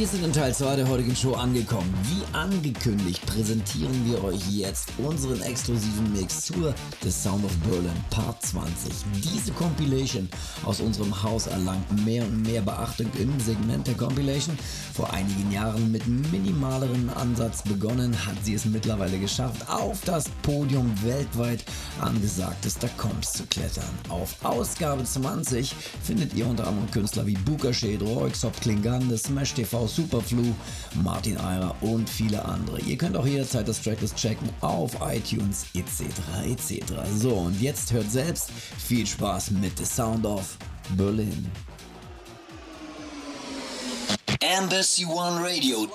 Wir sind in Teil 2 der heutigen Show angekommen. Wie angekündigt präsentieren wir euch jetzt unseren exklusiven Mix zur The Sound of Berlin Part 20. Diese Compilation aus unserem Haus erlangt mehr und mehr Beachtung im Segment der Compilation. Vor einigen Jahren mit minimaleren Ansatz begonnen, hat sie es mittlerweile geschafft, auf das Podium weltweit angesagtester Comps zu klettern. Auf Ausgabe 20 findet ihr unter anderem Künstler wie Buka Shade, Roixop Klingan, Smash TV Superflu, Martin Eirer und viele andere. Ihr könnt auch jederzeit das Tracklist checken auf iTunes etc. etc. So, und jetzt hört selbst viel Spaß mit The Sound of Berlin. Embassy One Radio.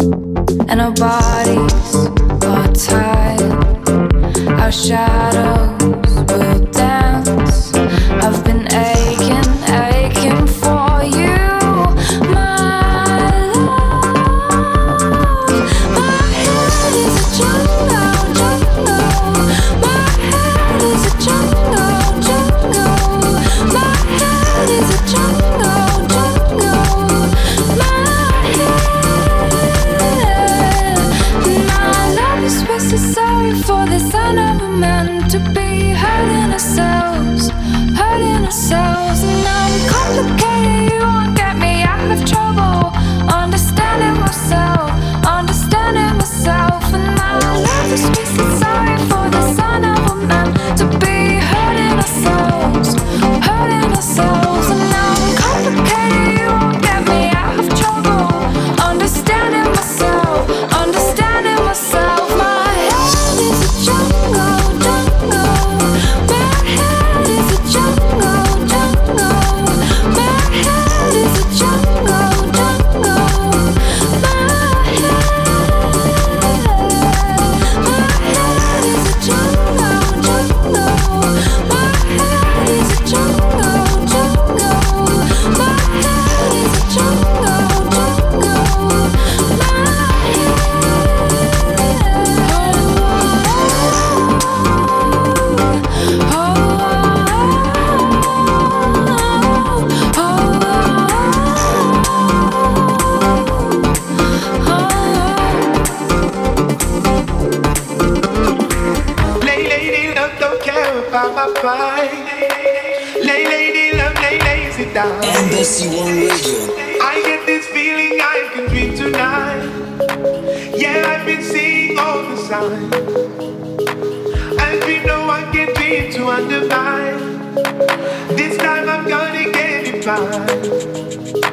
and our bodies are tied, our shadows. sit down. Embassy One Radio. I get this feeling I can dream tonight. Yeah, I've been seeing all the signs. I've been no one can dream to undermine. This time I'm gonna get it right.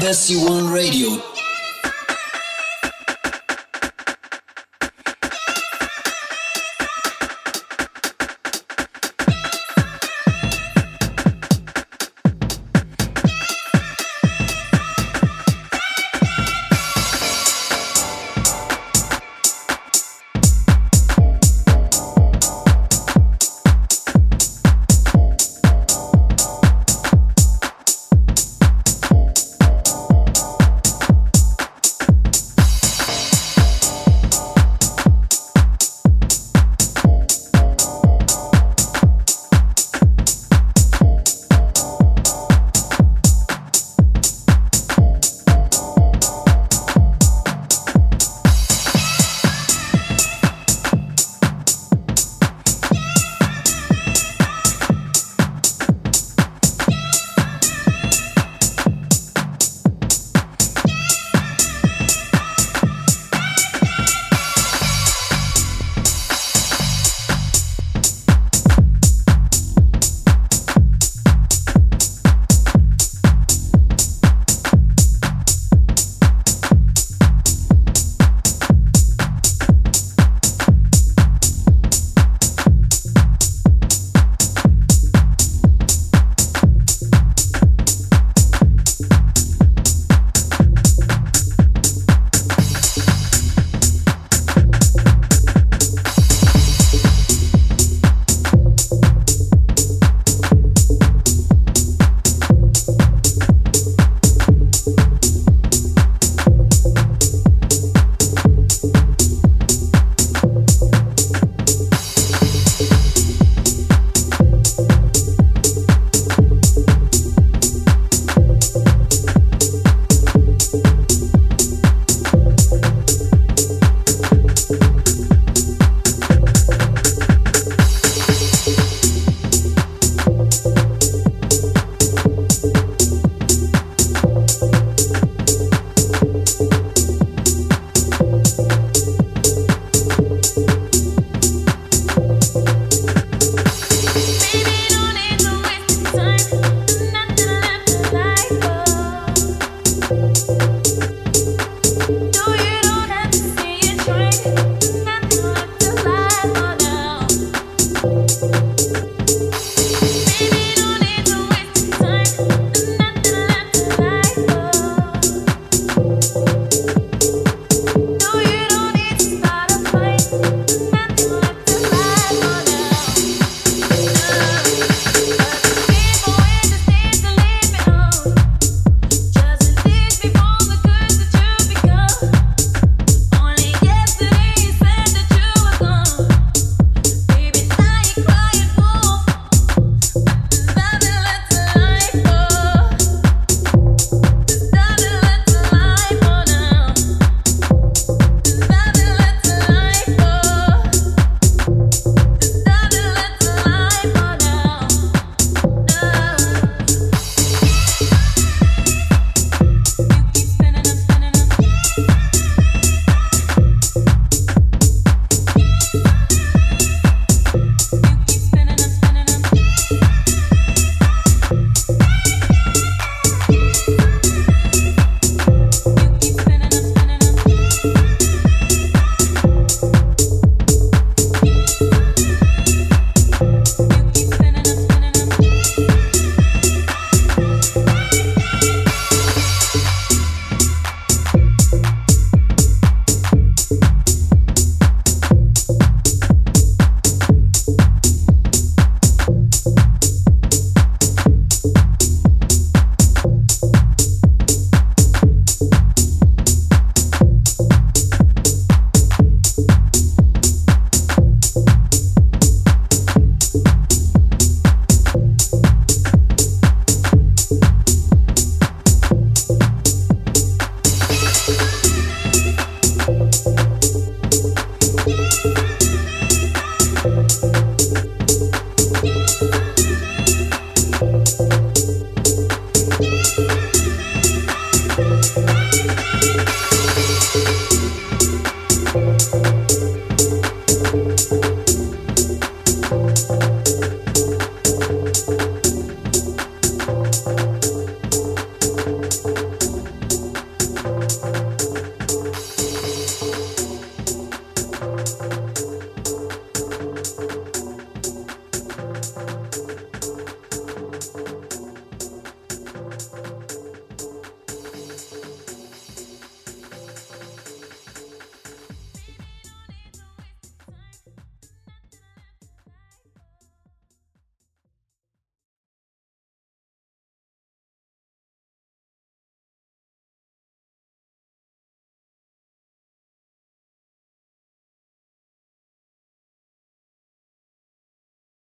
Embassy One Radio.